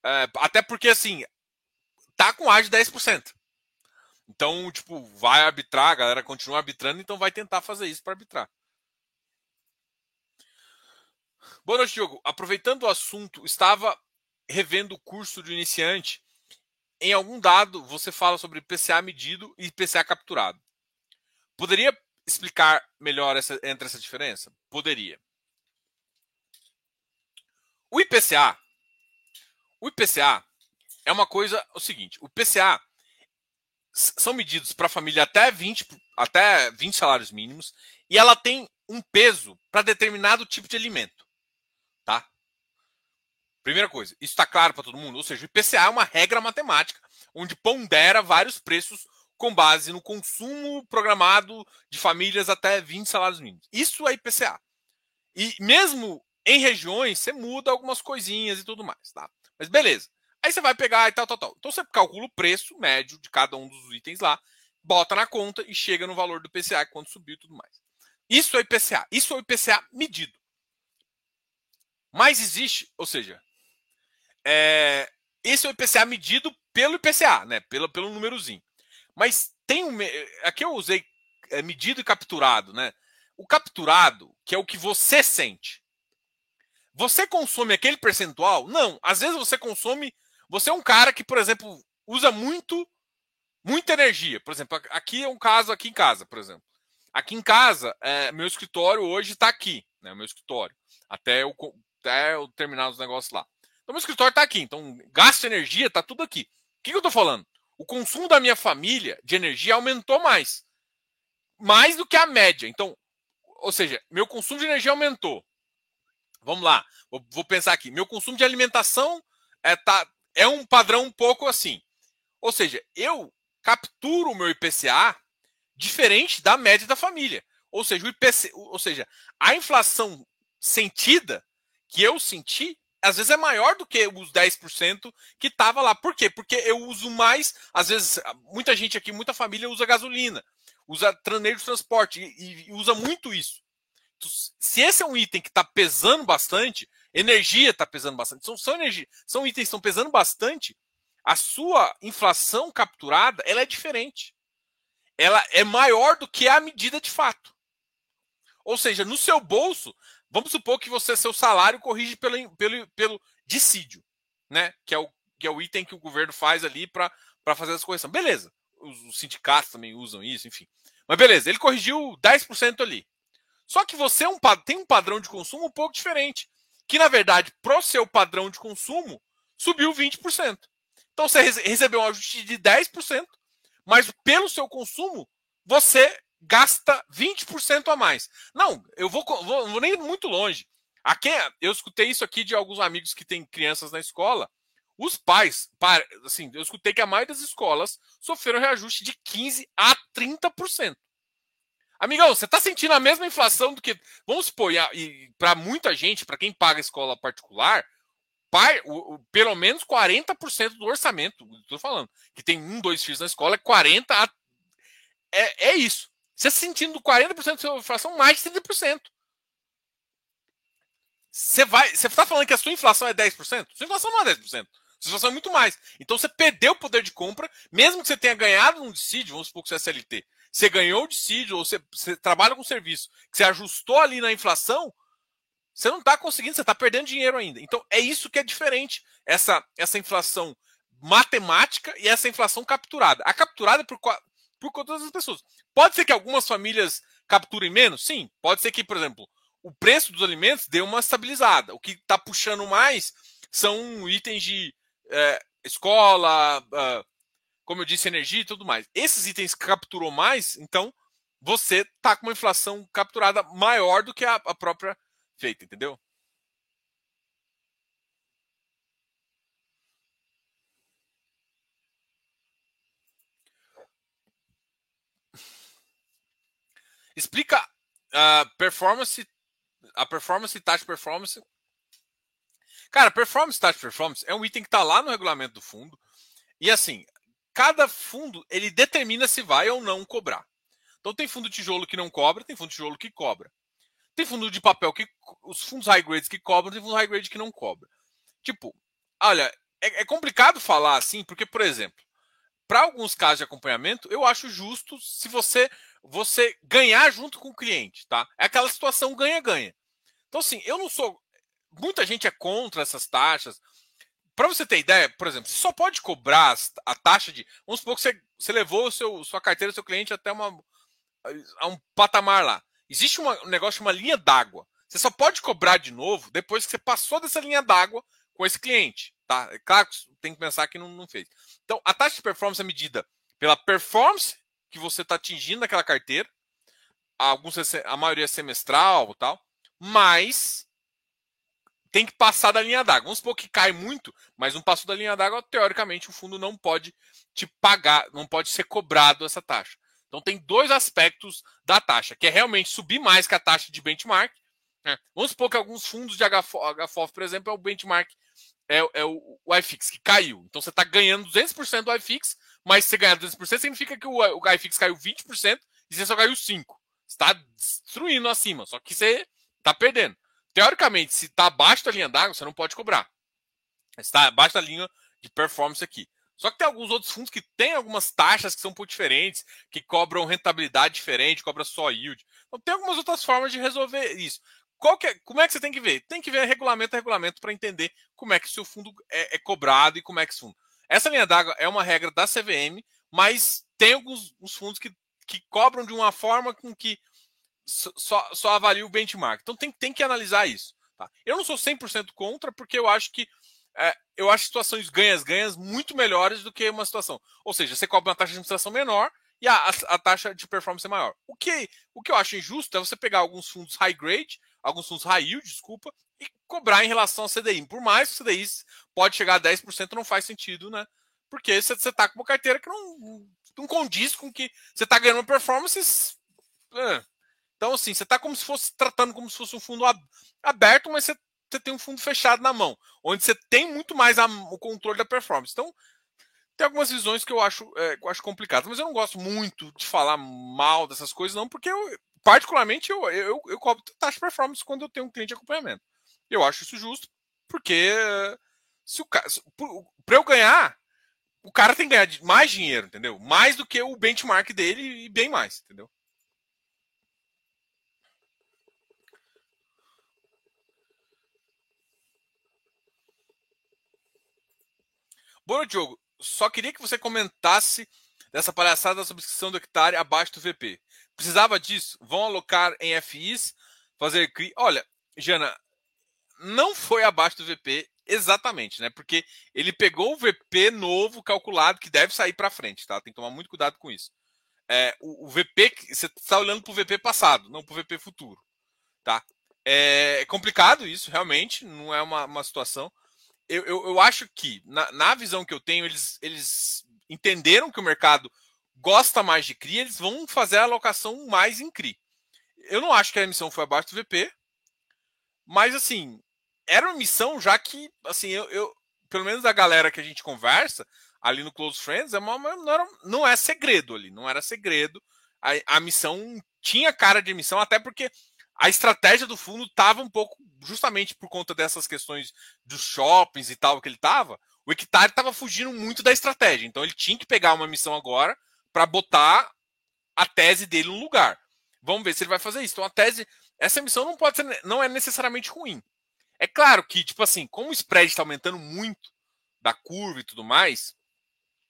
A: É, até porque, assim, tá com ar de 10%. Então, tipo, vai arbitrar, a galera continua arbitrando, então vai tentar fazer isso para arbitrar. Boa noite, Diogo. Aproveitando o assunto, estava revendo o curso de iniciante. Em algum dado, você fala sobre PCA medido e PCA capturado. Poderia explicar melhor essa, entre essa diferença? Poderia. O IPCA, o IPCA é uma coisa, o seguinte, o IPCA são medidos para a família até 20, até 20 salários mínimos e ela tem um peso para determinado tipo de alimento. Tá? Primeira coisa, isso está claro para todo mundo? Ou seja, o IPCA é uma regra matemática onde pondera vários preços com base no consumo programado de famílias até 20 salários mínimos. Isso é IPCA. E mesmo em regiões, você muda algumas coisinhas e tudo mais, tá? Mas beleza. Aí você vai pegar e tal, tal, tal. Então você calcula o preço médio de cada um dos itens lá, bota na conta e chega no valor do IPCA quando subiu e tudo mais. Isso é IPCA. Isso é IPCA medido. Mas existe, ou seja, é, esse é o IPCA medido pelo IPCA, né? Pelo, pelo númerozinho. Mas tem um. Aqui eu usei é, medido e capturado, né? O capturado, que é o que você sente. Você consome aquele percentual? Não. Às vezes você consome você é um cara que, por exemplo, usa muito, muita energia. Por exemplo, aqui é um caso aqui em casa, por exemplo. Aqui em casa, é, meu escritório hoje está aqui, né? Meu escritório. Até eu, até eu terminar os negócios lá. Então, meu escritório está aqui. Então, gasto energia está tudo aqui. O que, que eu estou falando? O consumo da minha família de energia aumentou mais. Mais do que a média. Então, ou seja, meu consumo de energia aumentou. Vamos lá, vou, vou pensar aqui. Meu consumo de alimentação é, tá, é um padrão um pouco assim. Ou seja, eu capturo o meu IPCA diferente da média da família. Ou seja, o IPC, ou seja, a inflação sentida que eu senti às vezes é maior do que os 10% que estava lá. Por quê? Porque eu uso mais, às vezes, muita gente aqui, muita família usa gasolina, usa meio de transporte e, e usa muito isso. Se esse é um item que está pesando bastante, Energia está pesando bastante. São, são, energia, são itens que estão pesando bastante. A sua inflação capturada ela é diferente. Ela é maior do que a medida de fato. Ou seja, no seu bolso, vamos supor que você seu salário corrige pelo, pelo, pelo dissídio, né? Que é, o, que é o item que o governo faz ali para fazer essa correção. Beleza. Os, os sindicatos também usam isso, enfim. Mas beleza, ele corrigiu 10% ali. Só que você é um, tem um padrão de consumo um pouco diferente que na verdade, para o seu padrão de consumo, subiu 20%. Então você recebeu um ajuste de 10%, mas pelo seu consumo, você gasta 20% a mais. Não, eu vou, vou, vou nem muito longe. Aqui, eu escutei isso aqui de alguns amigos que têm crianças na escola. Os pais, assim, eu escutei que a maioria das escolas sofreram reajuste de 15 a 30%. Amigão, você está sentindo a mesma inflação do que. Vamos supor, para muita gente, para quem paga escola particular, pai, o, o, pelo menos 40% do orçamento, estou falando, que tem um, dois filhos na escola, é 40%. A, é, é isso. Você está sentindo 40% da sua inflação, mais de 30%. Você vai. Você está falando que a sua inflação é 10%? Sua inflação não é 10%. Sua inflação é muito mais. Então você perdeu o poder de compra, mesmo que você tenha ganhado um dissídio, vamos supor que você é CLT você ganhou o dissídio, ou você, você trabalha com serviço, que você ajustou ali na inflação, você não está conseguindo, você está perdendo dinheiro ainda. Então é isso que é diferente, essa, essa inflação matemática e essa inflação capturada. A capturada é por, por todas as pessoas. Pode ser que algumas famílias capturem menos? Sim. Pode ser que, por exemplo, o preço dos alimentos dê uma estabilizada. O que está puxando mais são itens de é, escola, uh, como eu disse, energia e tudo mais. Esses itens capturou mais, então você tá com uma inflação capturada maior do que a, a própria feita, entendeu? Explica a performance, a performance e taxa performance. Cara, performance taxa performance é um item que está lá no regulamento do fundo. E assim, cada fundo ele determina se vai ou não cobrar. Então tem fundo tijolo que não cobra, tem fundo tijolo que cobra. Tem fundo de papel que os fundos high grades que cobram, tem fundo high grade que não cobra. Tipo, olha, é, é complicado falar assim, porque por exemplo, para alguns casos de acompanhamento, eu acho justo se você você ganhar junto com o cliente, tá? É aquela situação ganha-ganha. Então assim, eu não sou muita gente é contra essas taxas. Para você ter ideia, por exemplo, você só pode cobrar a taxa de. Vamos supor que você, você levou seu, sua carteira do seu cliente até uma, a um patamar lá. Existe uma, um negócio uma linha d'água. Você só pode cobrar de novo depois que você passou dessa linha d'água com esse cliente. Tá? É claro que tem que pensar que não, não fez. Então, a taxa de performance é medida pela performance que você está atingindo naquela carteira. Alguns, a maioria é semestral tal. Mas tem que passar da linha d'água. Vamos supor que cai muito, mas não passou da linha d'água, teoricamente o fundo não pode te pagar, não pode ser cobrado essa taxa. Então tem dois aspectos da taxa, que é realmente subir mais que a taxa de benchmark. Né? Vamos supor que alguns fundos de HFOF, por exemplo, é o benchmark, é, é o, o iFix, que caiu. Então você está ganhando 200% do iFix, mas se ganhar 200% significa que o, o iFix caiu 20% e você só caiu 5%. Você está destruindo acima, só que você está perdendo. Teoricamente, se está abaixo da linha d'água, você não pode cobrar. Está abaixo da linha de performance aqui. Só que tem alguns outros fundos que têm algumas taxas que são um pouco diferentes, que cobram rentabilidade diferente, cobra só yield. Então tem algumas outras formas de resolver isso. É, como é que você tem que ver? Tem que ver regulamento a regulamento para entender como é que o seu fundo é, é, cobrado e como é que esse fundo. Essa linha d'água é uma regra da CVM, mas tem alguns fundos que, que cobram de uma forma com que só, só avalia o benchmark. Então tem, tem que analisar isso. Tá? Eu não sou 100% contra, porque eu acho que é, eu acho situações ganhas-ganhas muito melhores do que uma situação. Ou seja, você cobra uma taxa de administração menor e a, a, a, taxa de performance é maior. O que, o que eu acho injusto é você pegar alguns fundos high grade, alguns fundos high yield, desculpa, e cobrar em relação ao CDI. Por mais que o CDI pode chegar a 10%, não faz sentido, né? Porque você está com uma carteira que não, não condiz com que você está ganhando performances. É. Então, assim, você está como se fosse tratando como se fosse um fundo aberto, mas você você tem um fundo fechado na mão, onde você tem muito mais a, o controle da performance. Então, tem algumas visões que eu acho, é, eu acho complicadas, mas eu não gosto muito de falar mal dessas coisas, não, porque eu, particularmente, eu, eu, eu cobro taxa de performance quando eu tenho um cliente de acompanhamento. Eu acho isso justo, porque se o para eu ganhar, o cara tem que ganhar mais dinheiro, entendeu? Mais do que o benchmark dele e bem mais, entendeu? Boa, Diogo. Só queria que você comentasse dessa palhaçada da subscrição do hectare abaixo do VP. Precisava disso? Vão alocar em FIs, fazer CRI? Olha, Jana, não foi abaixo do VP exatamente, né? Porque ele pegou o VP novo calculado que deve sair para frente, tá? Tem que tomar muito cuidado com isso. É, o, o VP, você está olhando para o VP passado, não para o VP futuro, tá? É complicado isso, realmente, não é uma, uma situação eu, eu, eu acho que, na, na, visão que eu tenho, eles, eles entenderam que o mercado gosta mais de CRI, eles vão fazer a alocação mais em CRI. Eu não acho que a emissão foi abaixo do VP, mas assim, era uma emissão já que, assim, eu, eu pelo menos a galera que a gente conversa ali no Close Friends, é uma, não, era, não é segredo ali, não era segredo. A, a missão tinha cara de emissão, até porque a estratégia do fundo estava um pouco, justamente por conta dessas questões dos shoppings e tal que ele estava, o hectare estava fugindo muito da estratégia. Então ele tinha que pegar uma missão agora para botar a tese dele no lugar. Vamos ver se ele vai fazer isso. Então a tese, essa missão não pode ser, não é necessariamente ruim. É claro que, tipo assim, como o spread está aumentando muito da curva e tudo mais,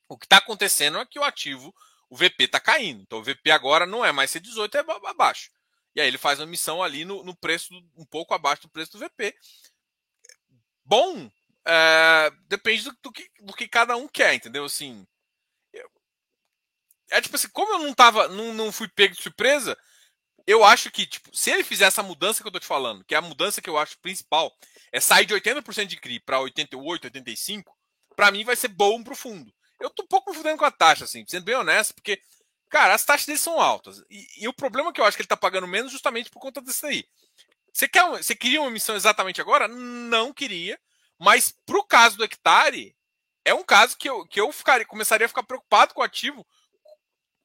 A: o que está acontecendo é que o ativo, o VP está caindo. Então o VP agora não é mais C18, é abaixo. E aí ele faz uma missão ali no, no preço um pouco abaixo do preço do VP. Bom, é, depende do, do, que, do que cada um quer, entendeu? Assim, é tipo assim, como eu não tava, não, não fui pego de surpresa, eu acho que, tipo, se ele fizer essa mudança que eu tô te falando, que é a mudança que eu acho principal, é sair de 80% de CRI para 88, 85, para mim vai ser bom pro fundo. Eu tô um pouco me fudendo com a taxa, assim, sendo bem honesto, porque Cara, as taxas dele são altas. E, e o problema é que eu acho que ele está pagando menos justamente por conta disso aí. Você, quer, você queria uma emissão exatamente agora? Não queria. Mas para o caso do hectare, é um caso que eu, que eu ficaria, começaria a ficar preocupado com o ativo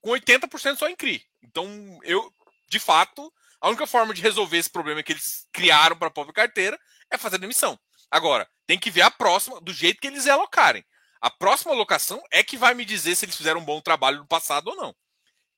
A: com 80% só em CRI. Então, eu, de fato, a única forma de resolver esse problema que eles criaram para a própria carteira é fazer emissão. Agora, tem que ver a próxima, do jeito que eles alocarem. A próxima alocação é que vai me dizer se eles fizeram um bom trabalho no passado ou não.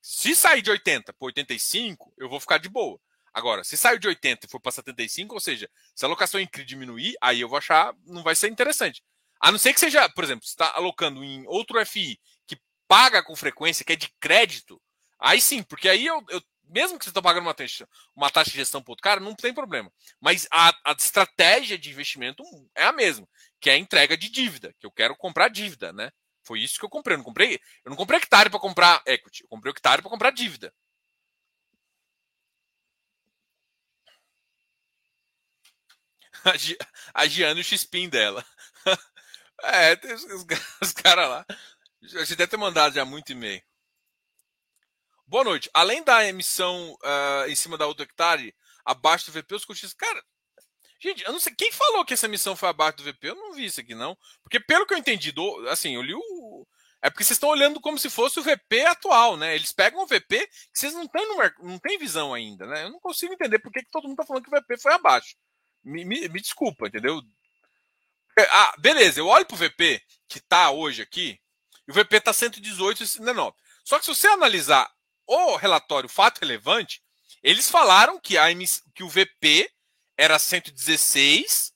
A: Se sair de 80 para 85, eu vou ficar de boa. Agora, se saiu de 80 e for para 75, ou seja, se a alocação em CRI diminuir, aí eu vou achar, não vai ser interessante. A não ser que seja, por exemplo, você está alocando em outro FI que paga com frequência, que é de crédito, aí sim, porque aí eu, eu mesmo que você está pagando uma taxa, uma taxa de gestão para outro cara, não tem problema. Mas a, a, estratégia de investimento é a mesma, que é a entrega de dívida, que eu quero comprar dívida, né? Foi isso que eu comprei. Eu não comprei, eu não comprei hectare para comprar equity, eu comprei hectare para comprar dívida. A, Giana e o X-Pin dela. É, tem os, os, os caras lá. A gente deve ter mandado já muito e-mail. Boa noite. Além da emissão uh, em cima da outra hectare, abaixo do VP, os cotistas. Cara, gente, eu não sei. Quem falou que essa emissão foi abaixo do VP? Eu não vi isso aqui, não. Porque, pelo que eu entendi, do, assim, eu li o. É porque vocês estão olhando como se fosse o VP atual, né? Eles pegam o VP que vocês não têm, não têm visão ainda, né? Eu não consigo entender por que, que todo mundo está falando que o VP foi abaixo. Me, me, me desculpa, entendeu? Ah, beleza, eu olho pro VP, que tá hoje aqui, e o VP tá 118 e 119. Só que se você analisar o relatório fato relevante, eles falaram que, a, que o VP era 116.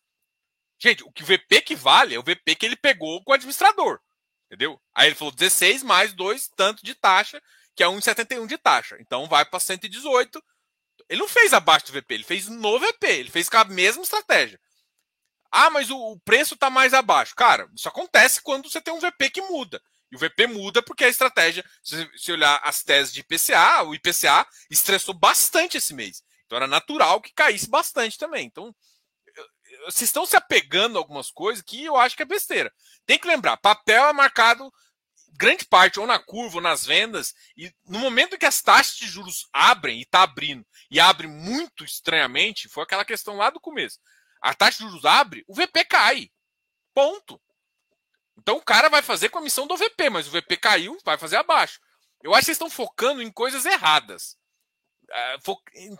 A: Gente, o que o VP que vale é o VP que ele pegou com o administrador. Entendeu? Aí ele falou 16 mais 2 tanto de taxa, que é 1,71 de taxa. Então vai para 118. Ele não fez abaixo do VP, ele fez no VP, ele fez com a mesma estratégia. Ah, mas o, o preço está mais abaixo. Cara, isso acontece quando você tem um VP que muda. E o VP muda porque a estratégia, se você olhar as teses de IPCA, o IPCA estressou bastante esse mês. Então era natural que caísse bastante também. Então, vocês estão se apegando a algumas coisas que eu acho que é besteira. Tem que lembrar, papel é marcado grande parte ou na curva ou nas vendas, e no momento que as taxas de juros abrem e está abrindo, e abre muito estranhamente, foi aquela questão lá do começo. A taxa de juros abre, o VP cai. Ponto. Então o cara vai fazer com a missão do VP, mas o VP caiu, vai fazer abaixo. Eu acho que vocês estão focando em coisas erradas. É,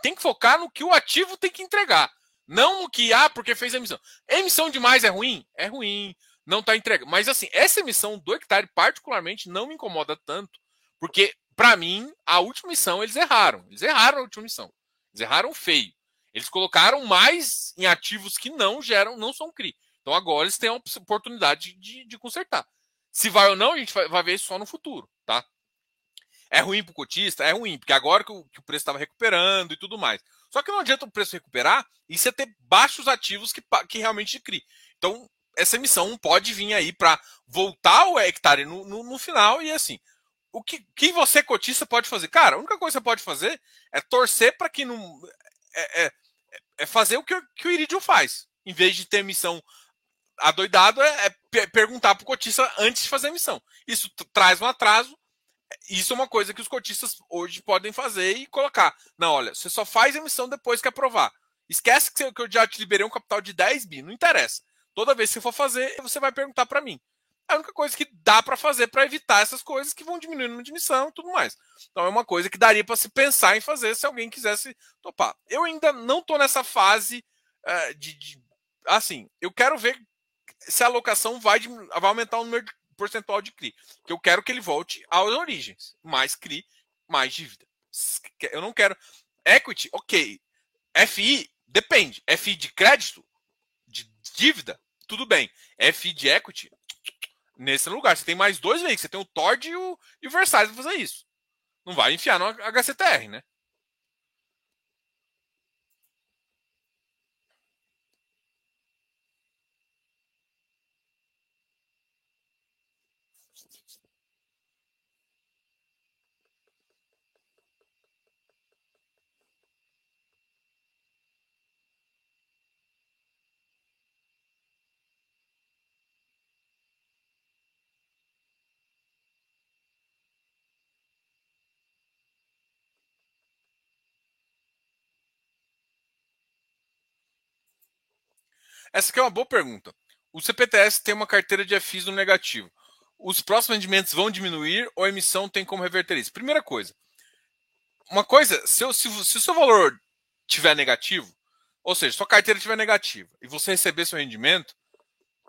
A: tem que focar no que o ativo tem que entregar. Não no que, ah, porque fez emissão. Emissão demais é ruim? É ruim. Não está entregando. Mas assim, essa emissão do hectare, particularmente, não me incomoda tanto. Porque, para mim, a última missão eles erraram. Eles erraram a última missão. Eles erraram feio. Eles colocaram mais em ativos que não geram, não são CRI. Então agora eles têm a oportunidade de, de consertar. Se vai ou não, a gente vai, vai ver isso só no futuro, tá? É ruim para o cotista? É ruim, porque agora que o, que o preço estava recuperando e tudo mais. Só que não adianta o preço recuperar e você ter baixos ativos que, que realmente crie. Então, essa emissão pode vir aí para voltar o hectare no, no, no, final e assim. O que, que você, cotista, pode fazer? Cara, a única coisa que você pode fazer é torcer para que não. É, é, é, fazer o que, que o Iridium faz. Em vez de ter emissão adoidado é, é perguntar para o cotista antes de fazer a emissão. Isso traz um atraso. Isso é uma coisa que os cotistas hoje podem fazer e colocar. Não, olha, você só faz emissão depois que aprovar. Esquece que eu já te liberei um capital de 10 bi, não interessa. Toda vez que você for fazer, você vai perguntar para mim. É a única coisa que dá para fazer para evitar essas coisas que vão diminuindo a emissão e tudo mais. Então é uma coisa que daria para se pensar em fazer se alguém quisesse topar. Eu ainda não estou nessa fase uh, de, de, Assim, eu quero ver se a alocação vai, vai aumentar o número percentual de CRI. Que eu quero que ele volte às origens. Mais CRI, mais dívida. Eu não quero. Equity, ok. FI, depende. FI de crédito, de dívida, tudo bem. FI de equity, nesse lugar. Você tem mais dois veículos. Você tem o Tord e o, o Versailles para fazer isso. Não vai enfiar no HCTR, né? Essa aqui é uma boa pergunta. O CPTS tem uma carteira de FIs no negativo. Os próximos rendimentos vão diminuir ou a emissão tem como reverter isso? Primeira coisa. Uma coisa, se, se, se o seu valor tiver negativo, ou seja, sua carteira tiver negativa e você receber seu rendimento,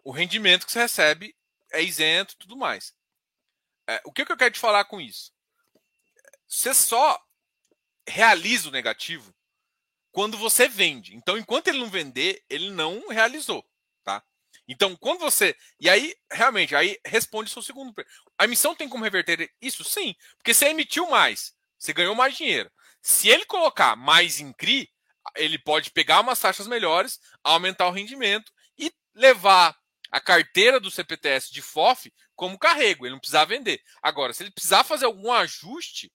A: o rendimento que você recebe é isento tudo mais. É, o que, que eu quero te falar com isso? Você só realiza o negativo quando você vende. Então, enquanto ele não vender, ele não realizou? Então, quando você. E aí, realmente, aí responde seu segundo. A emissão tem como reverter isso? Sim. Porque você emitiu mais, você ganhou mais dinheiro. Se ele colocar mais em CRI, ele pode pegar umas taxas melhores, aumentar o rendimento e levar a carteira do CPTS de FOF como carrego. Ele não precisar vender. Agora, se ele precisar fazer algum ajuste,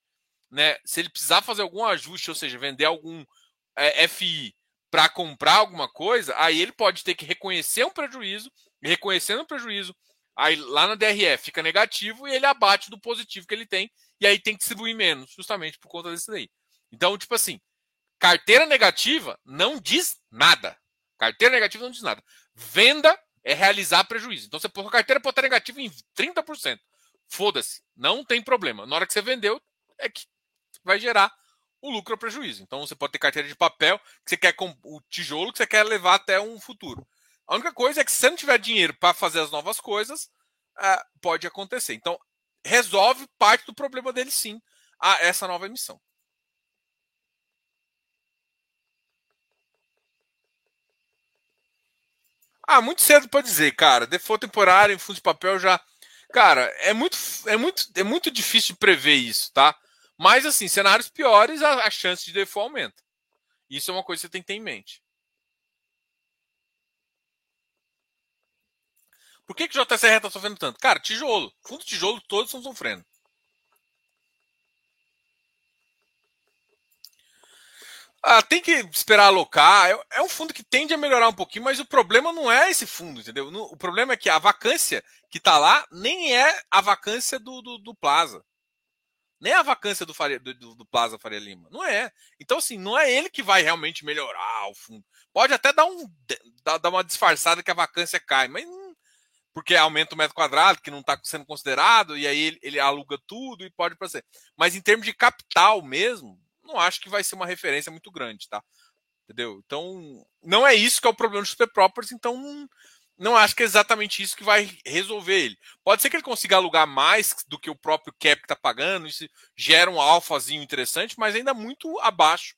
A: né? Se ele precisar fazer algum ajuste, ou seja, vender algum é, FI para comprar alguma coisa, aí ele pode ter que reconhecer um prejuízo, reconhecendo um prejuízo, aí lá na DRF fica negativo e ele abate do positivo que ele tem, e aí tem que distribuir menos, justamente por conta desse daí. Então, tipo assim, carteira negativa não diz nada. Carteira negativa não diz nada. Venda é realizar prejuízo. Então, você pôr a carteira pode estar negativa em 30%. Foda-se, não tem problema. Na hora que você vendeu, é que vai gerar o lucro ou prejuízo. Então você pode ter carteira de papel que você quer o tijolo que você quer levar até um futuro. A única coisa é que se você não tiver dinheiro para fazer as novas coisas, é, pode acontecer. Então resolve parte do problema dele sim a essa nova emissão. Ah, muito cedo para dizer, cara. Default temporário em fundo de papel já. Cara, é muito, é muito, é muito difícil prever isso, tá? Mas, assim, cenários piores, a, a chance de default aumenta. Isso é uma coisa que você tem que ter em mente. Por que, que o JCR está sofrendo tanto? Cara, tijolo. Fundo tijolo, todos estão sofrendo. Ah, tem que esperar alocar. É, é, um fundo que tende a melhorar um pouquinho, mas o problema não é esse fundo, entendeu? O problema é que a vacância que está lá nem é a vacância do, do, do Plaza. Nem a vacância do, Faria, do, do, Plaza Faria Lima. Não é. Então, assim, não é ele que vai realmente melhorar o fundo. Pode até dar, um, dar, uma disfarçada que a vacância cai, mas não, porque aumenta o metro quadrado, que não está sendo considerado, e aí ele, ele aluga tudo e pode fazer. Mas em termos de capital mesmo, não acho que vai ser uma referência muito grande, tá? Entendeu? Então, não é isso que é o problema dos super properties, então não acho que é exatamente isso que vai resolver ele. Pode ser que ele consiga alugar mais do que o próprio cap está pagando, isso gera um alfazinho interessante, mas ainda muito abaixo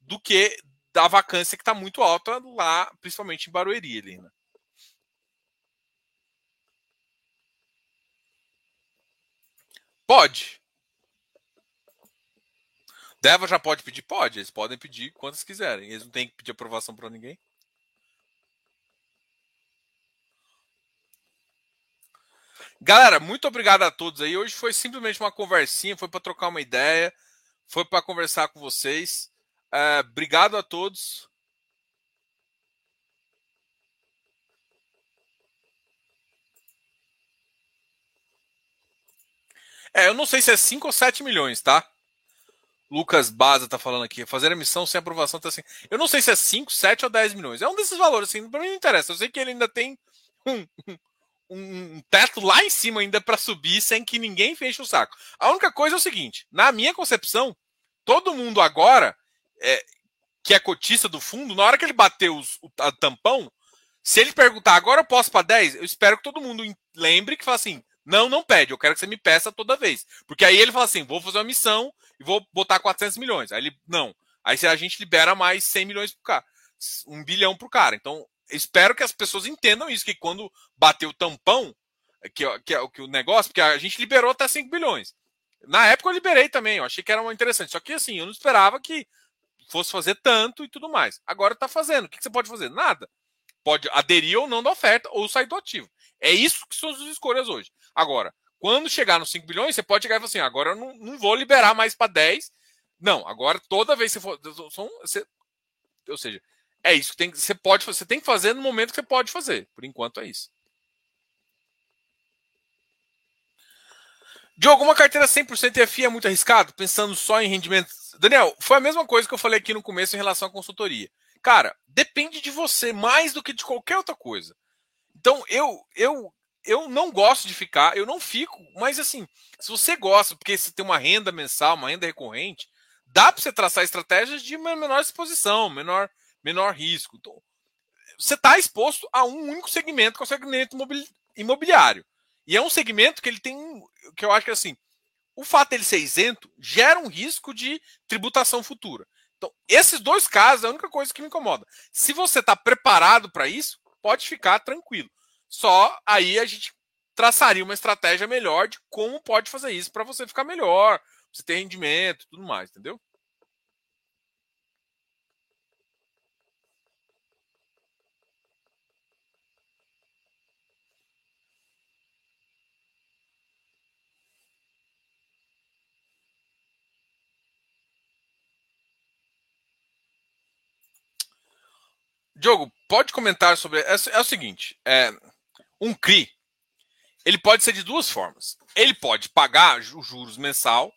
A: do que da vacância que está muito alta lá, principalmente em Barueri. Né? Pode. Deva já pode pedir? Pode. Eles podem pedir quantas quiserem. Eles não têm que pedir aprovação para ninguém. Galera, muito obrigado a todos aí. Hoje foi simplesmente uma conversinha, foi para trocar uma ideia, foi para conversar com vocês. É, obrigado a todos. É, eu não sei se é 5 ou 7 milhões, tá? Lucas Baza tá falando aqui. Fazer a missão sem aprovação tá assim. Eu não sei se é 5, 7 ou 10 milhões. É um desses valores, assim. Pra mim não interessa. Eu sei que ele ainda tem um, um teto lá em cima ainda para subir sem que ninguém feche o saco. A única coisa é o seguinte: na minha concepção, todo mundo agora é, que é cotista do fundo, na hora que ele bater os, o tampão, se ele perguntar agora eu posso para 10, eu espero que todo mundo lembre que fala assim: não, não pede, eu quero que você me peça toda vez. Porque aí ele fala assim: vou fazer uma missão e vou botar 400 milhões. Aí ele, não. Aí a gente libera mais 100 milhões pro cara, um bilhão pro cara. Então espero que as pessoas entendam isso, que quando bater o tampão, que, que, é que o negócio, porque a gente liberou até 5 bilhões. Na época eu liberei também, eu achei que era uma interessante. Só que assim, eu não esperava que fosse fazer tanto e tudo mais. Agora está fazendo. O que você pode fazer? Nada. Pode aderir ou não da oferta ou sair do ativo. É isso que são as escolhas hoje. Agora, quando chegar nos 5 bilhões, você pode chegar e falar assim: agora eu não, não vou liberar mais para 10. Não, agora toda vez que você for. São, você, ou seja, é isso que tem, você pode você tem que fazer no momento que você pode fazer. Por enquanto é isso. De alguma carteira 100% EFI é muito arriscado, pensando só em rendimento. Daniel, foi a mesma coisa que eu falei aqui no começo em relação à consultoria. Cara, depende de você mais do que de qualquer outra coisa. Então, eu eu eu não gosto de ficar, eu não fico, mas assim, se você gosta, porque você tem uma renda mensal, uma renda recorrente, dá para você traçar estratégias de menor exposição, menor menor risco. Então, você está exposto a um único segmento, que é o segmento imobiliário. E é um segmento que ele tem, que eu acho que assim, o fato dele ser isento gera um risco de tributação futura. Então, esses dois casos é a única coisa que me incomoda. Se você está preparado para isso, pode ficar tranquilo. Só aí a gente traçaria uma estratégia melhor de como pode fazer isso para você ficar melhor, você ter rendimento, tudo mais, entendeu? Diogo, pode comentar sobre. É, é o seguinte: é, um CRI ele pode ser de duas formas. Ele pode pagar os juros mensal.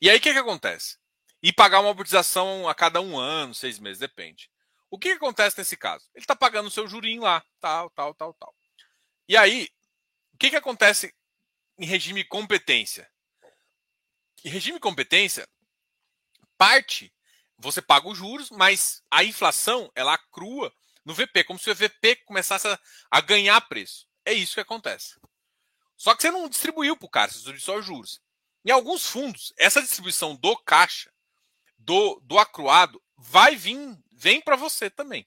A: E aí o que, que acontece? E pagar uma amortização a cada um ano, seis meses, depende. O que, que acontece nesse caso? Ele está pagando o seu jurinho lá, tal, tal, tal, tal. E aí, o que, que acontece em regime competência? Em regime competência, parte você paga os juros, mas a inflação ela acrua no VP, como se o VP começasse a, a ganhar preço. É isso que acontece. Só que você não distribuiu para o cara, você distribuiu só os juros. Em alguns fundos, essa distribuição do caixa, do, do acruado, vai vir, vem para você também.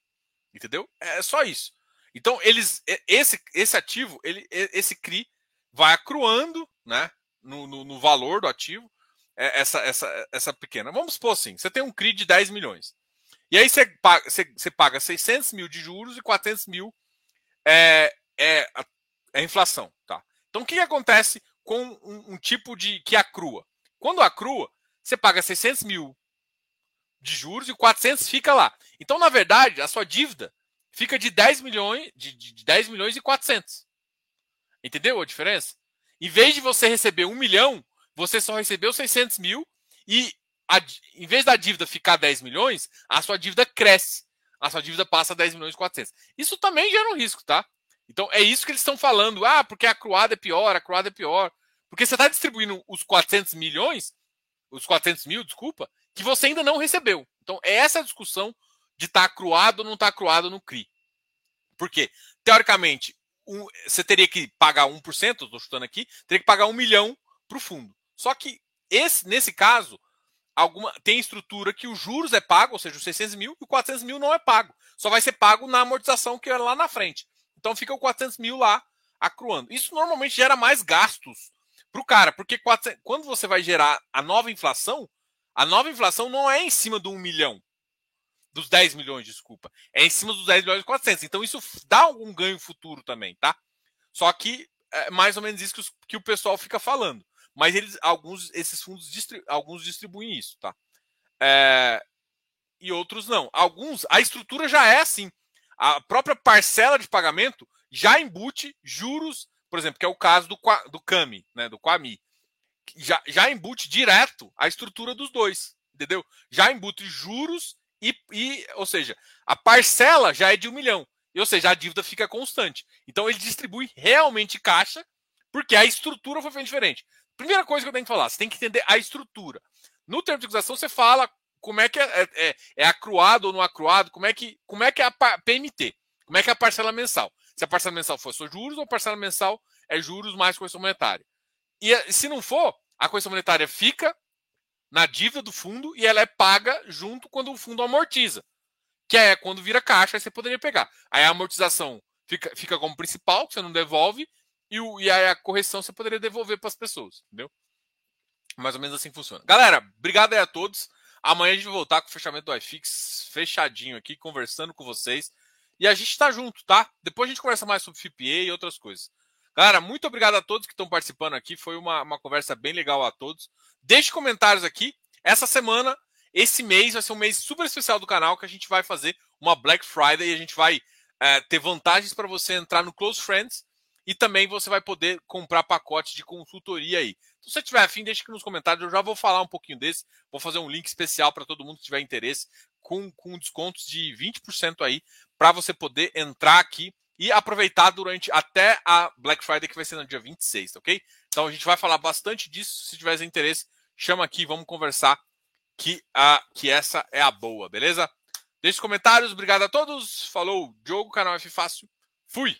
A: Entendeu? É só isso. Então, eles, esse, esse ativo, ele, esse CRI vai acruando né, no, no, no valor do ativo é, essa, essa, essa pequena. Vamos supor assim: você tem um CRI de 10 milhões. E aí você paga, você, você paga 600 mil de juros e 400 mil é, é, é inflação. Tá? Então o que, que acontece com um, um, tipo de que acrua? Quando acrua, você paga 600 mil de juros e 400 fica lá. Então, na verdade, a sua dívida fica de 10 milhões, de, de 10 milhões e 400. Entendeu a diferença? Em vez de você receber um milhão, você só recebeu 600 mil e a, em vez da dívida ficar 10 milhões, a sua dívida cresce. A sua dívida passa a 10 milhões e 400. Isso também gera um risco, tá? Então é isso que eles estão falando. Ah, porque a cruada é pior, a cruada é pior. Porque você está distribuindo os 400 milhões, os 400 mil, desculpa, que você ainda não recebeu. Então é essa a discussão de estar tá cruado ou não estar tá cruado no CRI. Porque, teoricamente, um, você teria que pagar 1%, estou chutando aqui, teria que pagar um milhão para o fundo. Só que esse, nesse caso, alguma tem estrutura que os juros é pago, ou seja, os 600 mil, e o 400 mil não é pago. Só vai ser pago na amortização que é lá na frente. Então fica o 400 mil lá acruando. Isso normalmente gera mais gastos para o cara, porque 400, quando você vai gerar a nova inflação, a nova inflação não é em cima do 1 milhão, dos 10 milhões, desculpa. É em cima dos 10 milhões e 400. Então isso dá algum ganho futuro também, tá? Só que é mais ou menos isso que, os, que o pessoal fica falando. Mas eles, alguns, esses fundos, distri, alguns distribuem isso, tá? É, e outros não. Alguns, a estrutura já é assim. A própria parcela de pagamento já embute juros, por exemplo, que é o caso do, do CAMI, né, do Quami. Já, já embute direto a estrutura dos dois, entendeu? Já embute juros e, e, ou seja, a parcela já é de um milhão. E, ou seja, a dívida fica constante. Então ele distribui realmente caixa, porque a estrutura foi diferente. Primeira coisa que eu tenho que falar, você tem que entender a estrutura. No termo de acusação, você fala como é que é, é, é, é acruado ou não acruado, como é que, como é, que é a PMT, como é que é a parcela mensal. Se a parcela mensal for só juros ou a parcela mensal é juros mais correção monetária. E se não for, a correção monetária fica na dívida do fundo e ela é paga junto quando o fundo amortiza. Que é quando vira caixa, aí você poderia pegar. Aí a amortização fica, fica como principal, que você não devolve, e, o, e aí a correção você poderia devolver para as pessoas, entendeu? Mais ou menos assim funciona. Galera, obrigado aí a todos. Amanhã a gente vai voltar com o fechamento do iFix fechadinho aqui, conversando com vocês. E a gente está junto, tá? Depois a gente conversa mais sobre FIPA e outras coisas. Galera, muito obrigado a todos que estão participando aqui. Foi uma, uma conversa bem legal a todos. Deixe comentários aqui. Essa semana, esse mês, vai ser um mês super especial do canal que a gente vai fazer uma Black Friday e a gente vai é, ter vantagens para você entrar no Close Friends e também você vai poder comprar pacotes de consultoria aí. Se você tiver afim, deixe aqui nos comentários. Eu já vou falar um pouquinho desse. Vou fazer um link especial para todo mundo que tiver interesse, com, com descontos de 20% aí, para você poder entrar aqui e aproveitar durante até a Black Friday, que vai ser no dia 26, ok? Então a gente vai falar bastante disso. Se tiver interesse, chama aqui, vamos conversar. Que, a, que essa é a boa, beleza? Deixe os comentários. Obrigado a todos. Falou, Diogo, canal F Fácil. Fui!